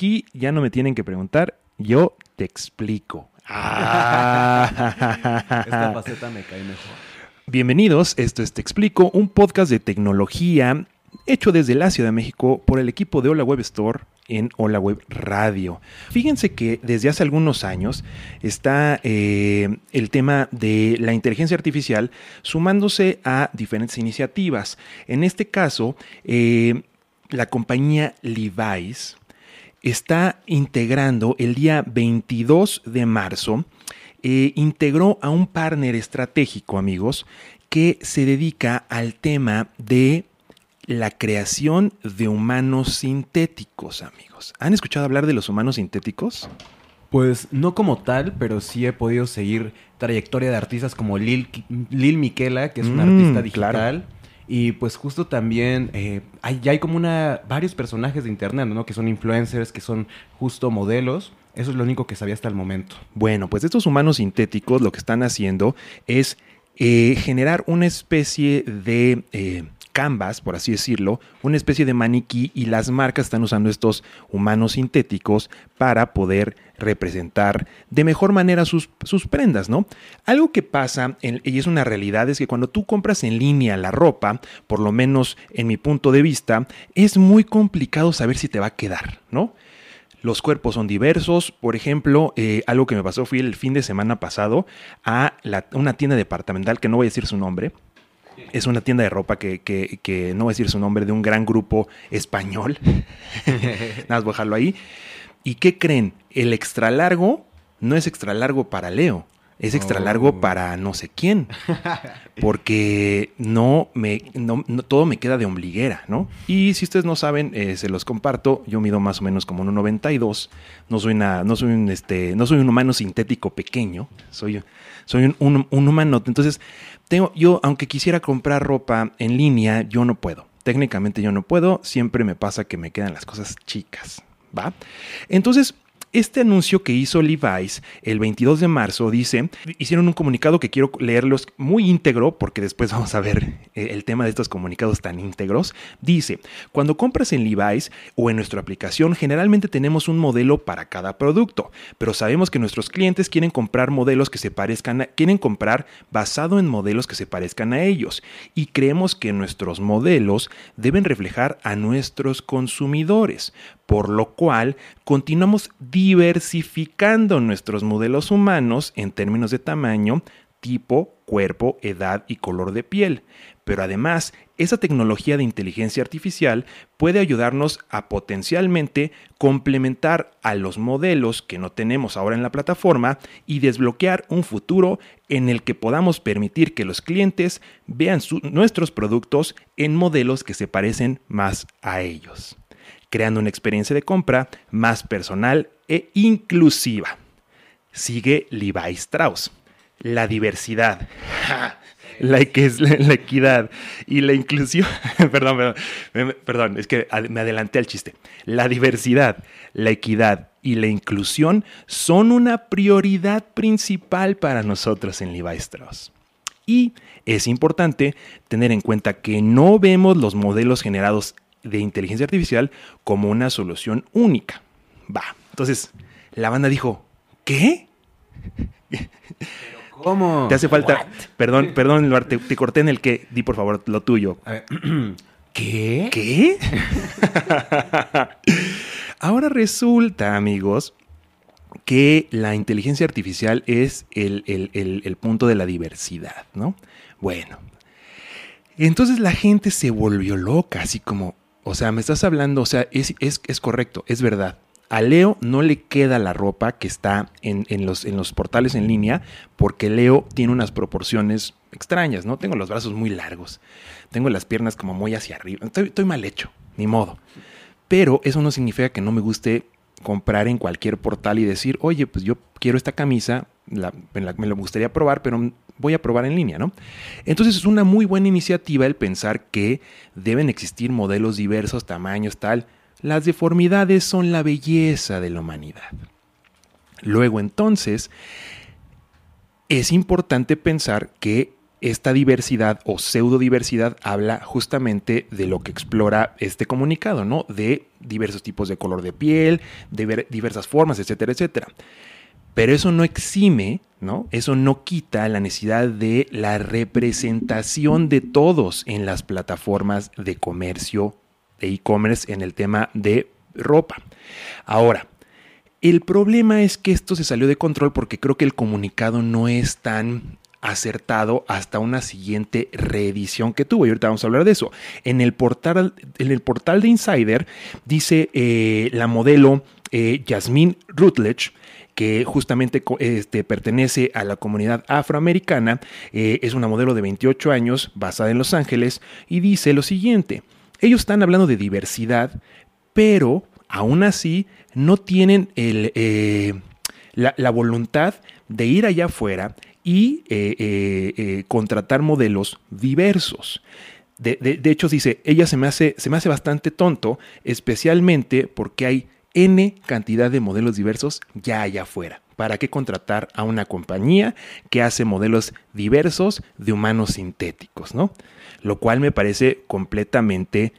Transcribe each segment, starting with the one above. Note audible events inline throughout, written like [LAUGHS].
aquí ya no me tienen que preguntar, yo te explico. [LAUGHS] Ah. Esta faceta me cae mejor. Bienvenidos, esto es Te Explico, un podcast de tecnología hecho desde la Ciudad de México por el equipo de Hola Web Store en Hola Web Radio. Fíjense que desde hace algunos años está eh, el tema de la inteligencia artificial sumándose a diferentes iniciativas. En este caso, eh, la compañía Levi's está integrando el día 22 de marzo, eh, integró a un partner estratégico, amigos, que se dedica al tema de la creación de humanos sintéticos, amigos. ¿Han escuchado hablar de los humanos sintéticos? Pues no como tal, pero sí he podido seguir trayectoria de artistas como Lil, Lil Miquela, que es una Mm, artista digital. claro. Y pues justo también eh, hay, ya hay como una varios personajes de internet, ¿no? Que son influencers, que son justo modelos. Eso es lo único que sabía hasta el momento. Bueno, pues estos humanos sintéticos lo que están haciendo es eh, generar una especie de eh, canvas, por así decirlo, una especie de maniquí y las marcas están usando estos humanos sintéticos para poder representar de mejor manera sus, sus prendas, ¿no? Algo que pasa, y es una realidad, es que cuando tú compras en línea la ropa, por lo menos en mi punto de vista, es muy complicado saber si te va a quedar, ¿no? Los cuerpos son diversos. Por ejemplo, eh, algo que me pasó fui el fin de semana pasado a una tienda departamental que no voy a decir su nombre. Es una tienda de ropa que, que- que no voy a decir su nombre, de un gran grupo español. [LAUGHS] Nada más voy a dejarlo ahí. ¿Y qué creen? El extra largo no es extra largo para Leo. Es extra largo Oh. para no sé quién. [LAUGHS] Porque no me, no- no- todo me queda de ombliguera, ¿no? Y si ustedes no saben, eh, se los comparto. Yo mido más o menos como un 92. No soy una, no soy un, este, no soy un humano sintético pequeño. Soy, soy un, un, un humano. Entonces, tengo, yo, aunque quisiera comprar ropa en línea, yo no puedo. Técnicamente yo no puedo. Siempre me pasa que me quedan las cosas chicas. ¿Va? Entonces, este anuncio que hizo Levi's el 22 de marzo dice, hicieron un comunicado que quiero leerlos muy íntegro porque después [LAUGHS] vamos a ver eh, el tema de estos comunicados tan íntegros. Dice, cuando compras en Levi's o en nuestra aplicación, generalmente tenemos un modelo para cada producto, pero sabemos que nuestros clientes quieren comprar modelos que se parezcan, quieren comprar basado en modelos que se parezcan a ellos y creemos que nuestros modelos deben reflejar a nuestros consumidores, por lo cual continuamos diversificando nuestros modelos humanos en términos de tamaño, tipo, cuerpo, edad y color de piel. Pero además, esa tecnología de inteligencia artificial puede ayudarnos a potencialmente complementar a los modelos que no tenemos ahora en la plataforma y desbloquear un futuro en el que podamos permitir que los clientes vean nuestros productos en modelos que se parecen más a ellos creando una experiencia de compra más personal e inclusiva. Sigue Levi Strauss. La diversidad, [LAUGHS] la, equi- la equidad y la inclusión. [LAUGHS] perdón, perdón, perdón, es que me adelanté al chiste. La diversidad, la equidad y la inclusión son una prioridad principal para nosotros en Levi Strauss. Y es importante tener en cuenta que no vemos los modelos generados de inteligencia artificial como una solución única. Va. Entonces, la banda dijo, ¿qué? ¿Cómo? Te hace falta... Perdón, perdón, Luar, te, te corté en el que... Di, por favor, lo tuyo. A ver, [CLEARS THROAT] ¿Qué? ¿Qué? [LAUGHS] Ahora resulta, amigos, que la inteligencia artificial es el, el- el- el punto de la diversidad, ¿no? Bueno, entonces la gente se volvió loca, así como, o sea, me estás hablando, o sea, es, es- es correcto, es verdad. A Leo no le queda la ropa que está en, en los, en los portales en línea porque Leo tiene unas proporciones extrañas, ¿no? Tengo los brazos muy largos, tengo las piernas como muy hacia arriba, estoy, mal hecho, ni modo. Pero eso no significa que no me guste comprar en cualquier portal y decir, oye, pues yo quiero esta camisa, la- la- me la gustaría probar, pero voy a probar en línea, ¿no? Entonces es una muy buena iniciativa el pensar que deben existir modelos diversos, tamaños, tal. Las deformidades son la belleza de la humanidad. Luego entonces, es importante pensar que esta diversidad o pseudodiversidad habla justamente de lo que explora este comunicado, ¿no? De diversos tipos de color de piel, de diversas formas, etcétera, etcétera. Pero eso no exime, ¿no? Eso no quita la necesidad de la representación de todos en las plataformas de comercio, de e-commerce, en el tema de ropa. Ahora, el problema es que esto se salió de control porque creo que el comunicado no es tan acertado hasta una siguiente reedición que tuvo. Y ahorita vamos a hablar de eso. En el portal, en el portal de Insider dice eh, la modelo eh, Jasmine Rutledge que justamente este, pertenece a la comunidad afroamericana, eh, es una modelo de 28 años basada en Los Ángeles y dice lo siguiente, ellos están hablando de diversidad, pero aún así no tienen la, voluntad de ir allá afuera y eh, eh, eh, contratar modelos diversos. De, hecho, dice, ella se me, hace, se me hace bastante tonto, especialmente porque hay N cantidad de modelos diversos ya allá afuera. ¿Para qué contratar a una compañía que hace modelos diversos de humanos sintéticos? ¿no? Lo cual me parece completamente,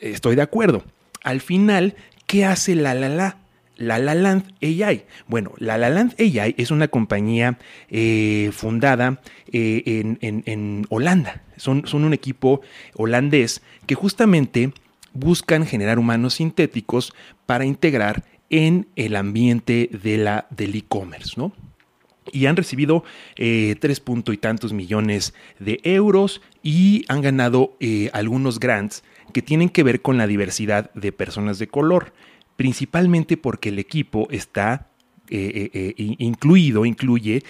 estoy de acuerdo. Al final, ¿qué hace la la la? La La Land AI. Bueno, La La Land AI es una compañía eh, fundada eh, en, Holanda. Son, son, un equipo holandés que justamente buscan generar humanos sintéticos para integrar en el ambiente de la, del e-commerce, ¿no? Y han recibido eh, tres punto y tantos millones de euros y han ganado algunos grants que tienen que ver con la diversidad de personas de color principalmente porque el equipo está eh, eh, eh, incluido, incluye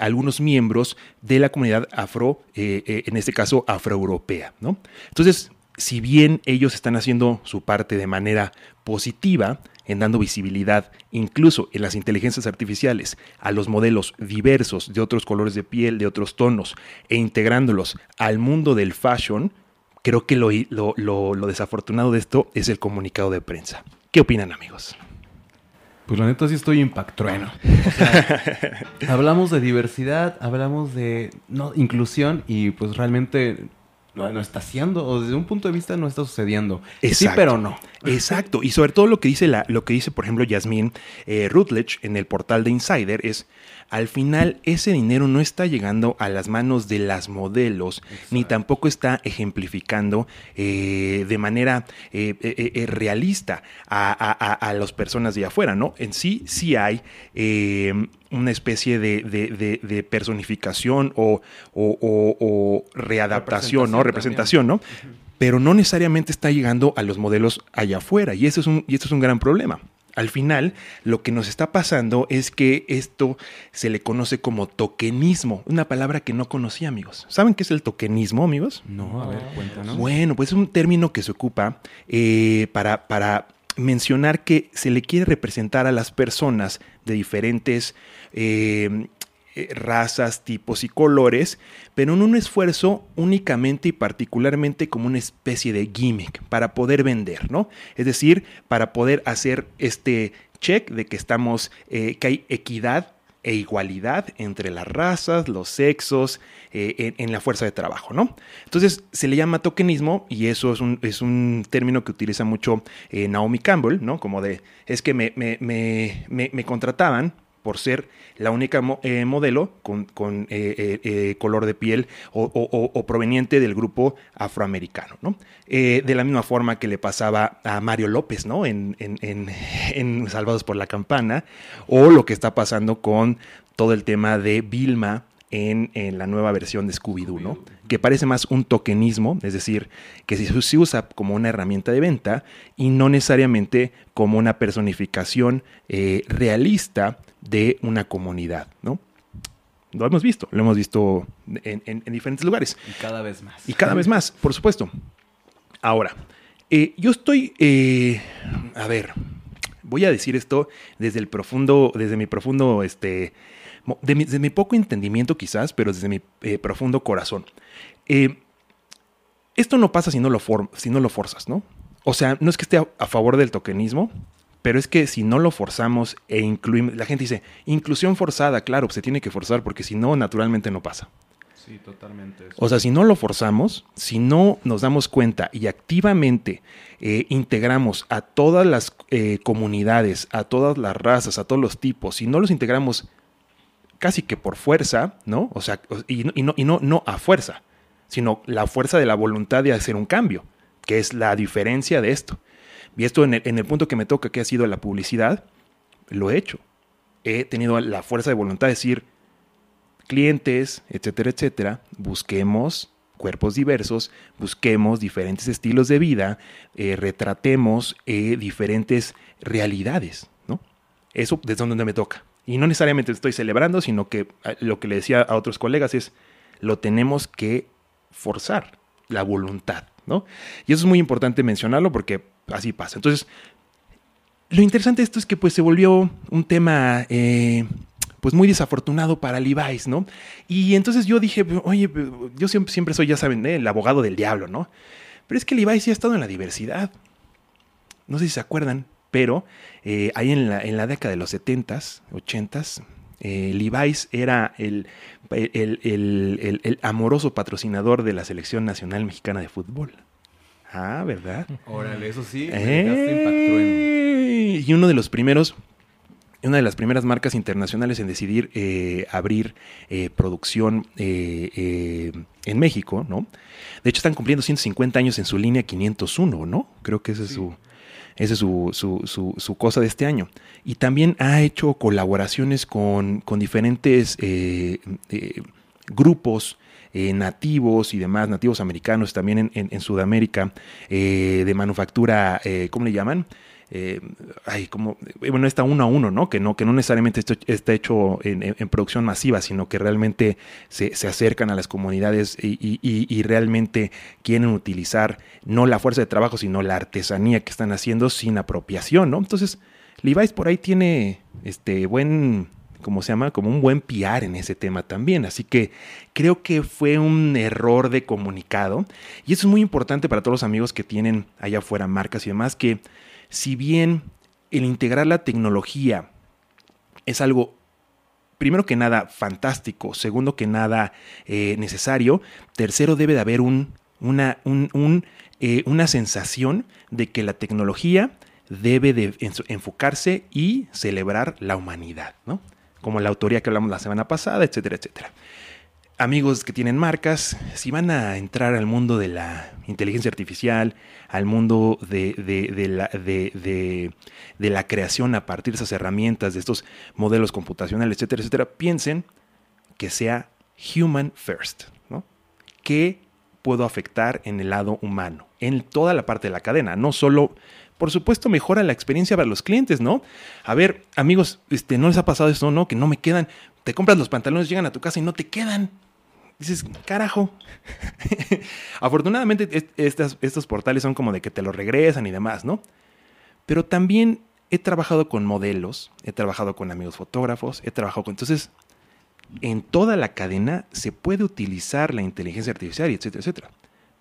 algunos miembros de la comunidad afro, en este caso afroeuropea. ¿no? Entonces, si bien ellos están haciendo su parte de manera positiva, en dando visibilidad incluso en las inteligencias artificiales a los modelos diversos de otros colores de piel, de otros tonos, e integrándolos al mundo del fashion, creo que lo, lo desafortunado de esto es el comunicado de prensa. ¿Qué opinan, amigos? Pues la neta sí estoy impactrueno. [LAUGHS] hablamos de diversidad, hablamos de no, inclusión y pues realmente no, está haciendo, o desde un punto de vista no está sucediendo. Sí, pero no. Exacto. Y sobre todo lo que dice, la, lo que dice por ejemplo, Yasmín eh, Rutledge en el portal de Insider es al final ese dinero no está llegando a las manos de las modelos, ni tampoco está ejemplificando eh, de manera eh, eh, realista a, las personas de afuera, ¿no? En sí, sí hay una especie de, personificación o, readaptación, ¿no? Representación, ¿no? Pero no necesariamente está llegando a los modelos allá afuera, y eso es un, y esto es un gran problema. Al final, lo que nos está pasando es que esto se le conoce como tokenismo, una palabra que no conocía, amigos. ¿Saben qué es el tokenismo, amigos? No, a ver, cuéntanos. Bueno, pues es un término que se ocupa eh, para, para mencionar que se le quiere representar a las personas de diferentes eh, eh, razas, tipos y colores, pero en un esfuerzo únicamente y particularmente como una especie de gimmick para poder vender, ¿no? Es decir, para poder hacer este check de que estamos, eh, que hay equidad e igualdad entre las razas, los sexos, eh, en, la fuerza de trabajo, ¿no? Entonces se le llama tokenismo y eso es un, es un término que utiliza mucho Naomi Campbell, ¿no? Como de, es que me, me, me, me contrataban por ser la única eh, modelo con, eh, eh, color de piel o, proveniente del grupo afroamericano. ¿no? de la misma forma que le pasaba a Mario López ¿no? en, [LAUGHS] en, Salvados por la Campana, o lo que está pasando con todo el tema de Vilma en, la nueva versión de Scooby-Doo, ¿no? que parece más un tokenismo, es decir, que se usa como una herramienta de venta y no necesariamente como una personificación realista de una comunidad, ¿no? Lo hemos visto, lo hemos visto en, diferentes lugares. Y cada vez más. Y cada vez más, por supuesto. Ahora, eh, yo estoy, eh, a ver, voy a decir esto desde el profundo, desde mi profundo, este, desde mi poco entendimiento quizás, pero desde mi eh, profundo corazón. esto no pasa si no, lo si no lo forzas, ¿no? O sea, no es que esté a favor del tokenismo, pero es que si no lo forzamos e incluimos, la gente dice, inclusión forzada, claro, se tiene que forzar porque si no, naturalmente no pasa. Sí, totalmente. O sea, si no lo forzamos, si no nos damos cuenta y activamente eh, integramos a todas las eh, comunidades, a todas las razas, a todos los tipos, si no los integramos casi que por fuerza, ¿no? O sea, y, no, a fuerza, sino la fuerza de la voluntad de hacer un cambio, que es la diferencia de esto. Y esto en el, en el punto que me toca, que ha sido la publicidad, lo he hecho. He tenido la fuerza de voluntad de decir, clientes, etcétera, etcétera, busquemos cuerpos diversos, busquemos diferentes estilos de vida, eh, retratemos eh, diferentes realidades, ¿no? Eso es donde me toca. Y no necesariamente estoy celebrando, sino que eh, lo que le decía a otros colegas es, lo tenemos que forzar, la voluntad, ¿no? Y eso es muy importante mencionarlo porque así pasa. Entonces, lo interesante de esto es que pues se volvió un tema pues muy desafortunado para Levi's, ¿no? Y entonces yo dije, oye, yo siempre, soy, ya saben, ¿eh? el abogado del diablo, ¿no? Pero es que Levi's sí ha estado en la diversidad. No sé si se acuerdan, pero eh, ahí en la, en la, década de los 70s, 80s, eh, Levi's era el, el, el, el, amoroso patrocinador de la Selección Nacional Mexicana de Fútbol. Ah, ¿verdad? Órale, eso sí, eh, Y uno de los primeros una de las primeras marcas internacionales en decidir eh, abrir eh, producción eh, en México, ¿no? De hecho, están cumpliendo 150 años en su línea 501, ¿no? Creo que ese es su... Esa es su, su, su, cosa de este año. Y también ha hecho colaboraciones con, con diferentes grupos nativos y demás, nativos americanos, también en, en, en Sudamérica, de manufactura, ¿cómo le llaman? Eh, ay, como, eh, bueno, está uno a uno, ¿no? Que no, que no necesariamente está hecho en, producción masiva, sino que realmente se, acercan a las comunidades y, realmente quieren utilizar no la fuerza de trabajo, sino la artesanía que están haciendo sin apropiación, ¿no? Entonces, Levi's por ahí tiene este buen, ¿cómo se llama? Como un buen piar en ese tema también. Así que creo que fue un error de comunicado. Y eso es muy importante para todos los amigos que tienen allá afuera marcas y demás, que si bien el integrar la tecnología es algo, primero que nada, fantástico, segundo que nada, eh, necesario, tercero debe de haber un, una, eh, una sensación de que la tecnología debe de enfocarse y celebrar la humanidad, ¿no? Como la autoría que hablamos la semana pasada, etcétera, etcétera amigos que tienen marcas, si van a entrar al mundo de la inteligencia artificial, al mundo de, la, de, la, creación a partir de esas herramientas, de estos modelos computacionales, etcétera, etcétera, piensen que sea human first, ¿no? ¿Qué puedo afectar en el lado humano? En toda la parte de la cadena, no solo... Por supuesto, mejora la experiencia para los clientes, ¿no? A ver, amigos, este, ¿no les ha pasado eso, no? Que no me quedan. Te compras los pantalones, llegan a tu casa y no te quedan dices, carajo. [LAUGHS] Afortunadamente estos portales son como de que te lo regresan y demás, ¿no? Pero también he trabajado con modelos, he trabajado con amigos fotógrafos, he trabajado con... Entonces, en toda la cadena se puede utilizar la inteligencia artificial, etcétera, etcétera.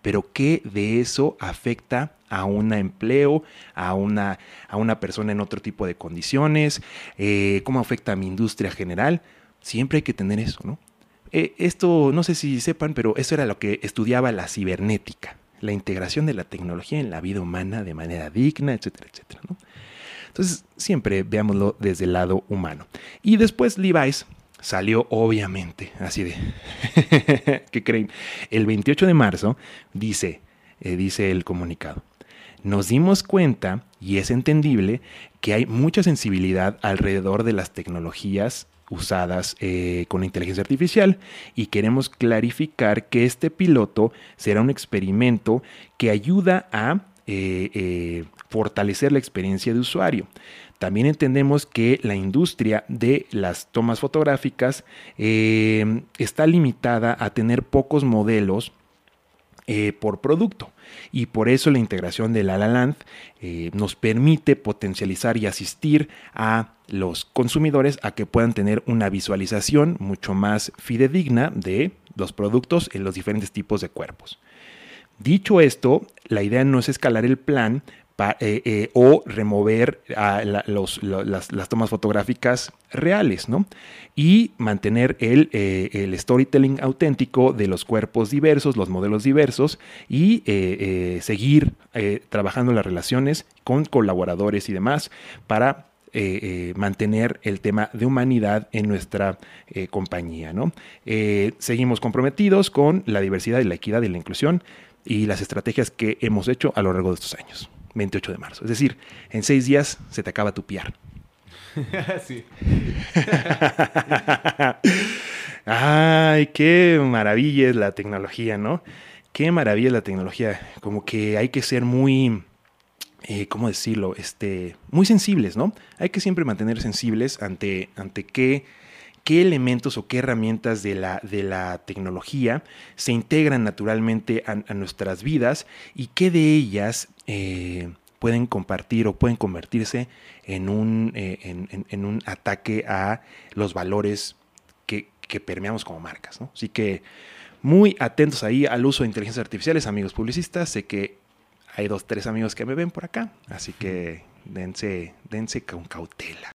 Pero ¿qué de eso afecta a un empleo, a una, a una persona en otro tipo de condiciones? Eh, ¿Cómo afecta a mi industria general? Siempre hay que tener eso, ¿no? Eh, esto, no sé si sepan, pero eso era lo que estudiaba la cibernética, la integración de la tecnología en la vida humana de manera digna, etcétera, etcétera. Entonces, siempre veámoslo desde el lado humano. Y después Levi's salió, obviamente, así de, [LAUGHS] ¿qué creen? El 28 de marzo dice, eh, dice el comunicado. Nos dimos cuenta, y es entendible, que hay mucha sensibilidad alrededor de las tecnologías usadas eh, con inteligencia artificial y queremos clarificar que este piloto será un experimento que ayuda a eh, eh, fortalecer la experiencia de usuario. También entendemos que la industria de las tomas fotográficas está limitada a tener pocos modelos por producto y por eso la integración de La Land eh, nos permite potencializar y asistir a los consumidores a que puedan tener una visualización mucho más fidedigna de los productos en los diferentes tipos de cuerpos. Dicho esto, la idea no es escalar el plan eh, eh, o remover las, tomas fotográficas reales, ¿no? Y mantener el, eh, el, storytelling auténtico de los cuerpos diversos, los modelos diversos y seguir trabajando las relaciones con colaboradores y demás para mantener el tema de humanidad en nuestra compañía. ¿no? seguimos comprometidos con la diversidad y la equidad y la inclusión y las estrategias que hemos hecho a lo largo de estos años. 28 de marzo. Es decir, en seis días se te acaba tu piar. [LAUGHS] sí. [LAUGHS] Ay, qué maravilla es la tecnología, ¿no? Qué maravilla es la tecnología. Como que hay que ser muy, eh, ¿cómo decirlo? Este, muy sensibles, ¿no? Hay que siempre mantener sensibles ante, ante qué, qué elementos o qué herramientas de la, de la tecnología se integran naturalmente a, a nuestras vidas y qué de ellas eh, pueden compartir o pueden convertirse en un, eh, en, un ataque a los valores que, permeamos como marcas. Así que muy atentos ahí al uso de inteligencias artificiales, amigos publicistas. Sé que hay dos, tres amigos que me ven por acá, así que dense, dense con cautela.